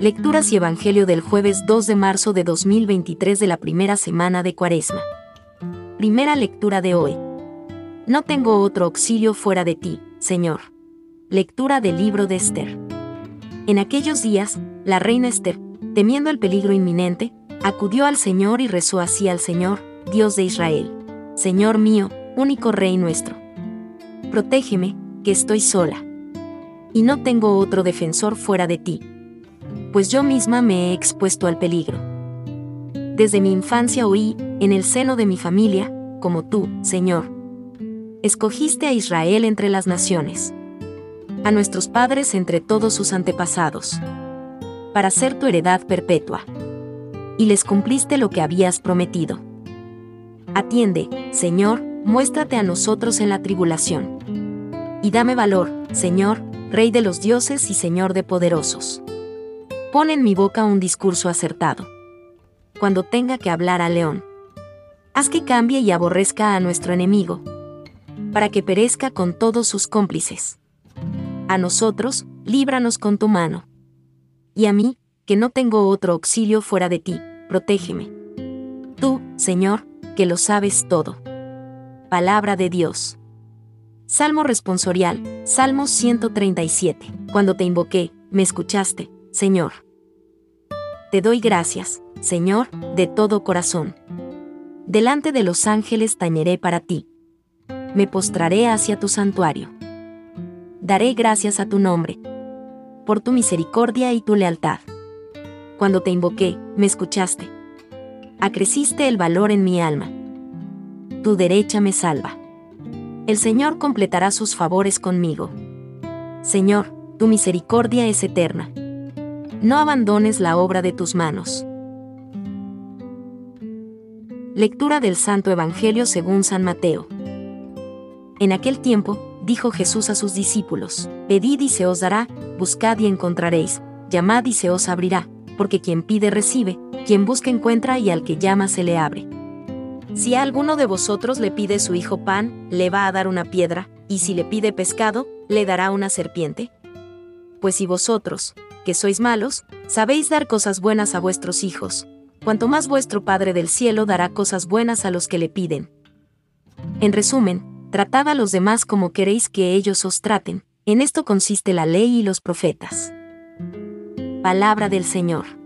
Lecturas y Evangelio del jueves 2 de marzo de 2023 de la primera semana de Cuaresma. Primera lectura de hoy. No tengo otro auxilio fuera de ti, Señor. Lectura del libro de Esther. En aquellos días, la reina Esther, temiendo el peligro inminente, acudió al Señor y rezó así al Señor, Dios de Israel. Señor mío, único Rey nuestro. Protégeme, que estoy sola. Y no tengo otro defensor fuera de ti pues yo misma me he expuesto al peligro. Desde mi infancia oí, en el seno de mi familia, como tú, Señor. Escogiste a Israel entre las naciones, a nuestros padres entre todos sus antepasados, para ser tu heredad perpetua. Y les cumpliste lo que habías prometido. Atiende, Señor, muéstrate a nosotros en la tribulación. Y dame valor, Señor, Rey de los dioses y Señor de poderosos. Pon en mi boca un discurso acertado. Cuando tenga que hablar al león. Haz que cambie y aborrezca a nuestro enemigo. Para que perezca con todos sus cómplices. A nosotros, líbranos con tu mano. Y a mí, que no tengo otro auxilio fuera de ti, protégeme. Tú, Señor, que lo sabes todo. Palabra de Dios. Salmo responsorial, Salmo 137. Cuando te invoqué, me escuchaste, Señor. Te doy gracias, Señor, de todo corazón. Delante de los ángeles tañeré para ti. Me postraré hacia tu santuario. Daré gracias a tu nombre. Por tu misericordia y tu lealtad. Cuando te invoqué, me escuchaste. Acreciste el valor en mi alma. Tu derecha me salva. El Señor completará sus favores conmigo. Señor, tu misericordia es eterna no abandones la obra de tus manos. Lectura del Santo Evangelio según San Mateo. En aquel tiempo, dijo Jesús a sus discípulos, Pedid y se os dará, buscad y encontraréis, llamad y se os abrirá, porque quien pide recibe, quien busca encuentra y al que llama se le abre. Si a alguno de vosotros le pide su hijo pan, le va a dar una piedra, y si le pide pescado, le dará una serpiente. Pues si vosotros, que sois malos, sabéis dar cosas buenas a vuestros hijos, cuanto más vuestro Padre del cielo dará cosas buenas a los que le piden. En resumen, tratad a los demás como queréis que ellos os traten, en esto consiste la ley y los profetas. Palabra del Señor.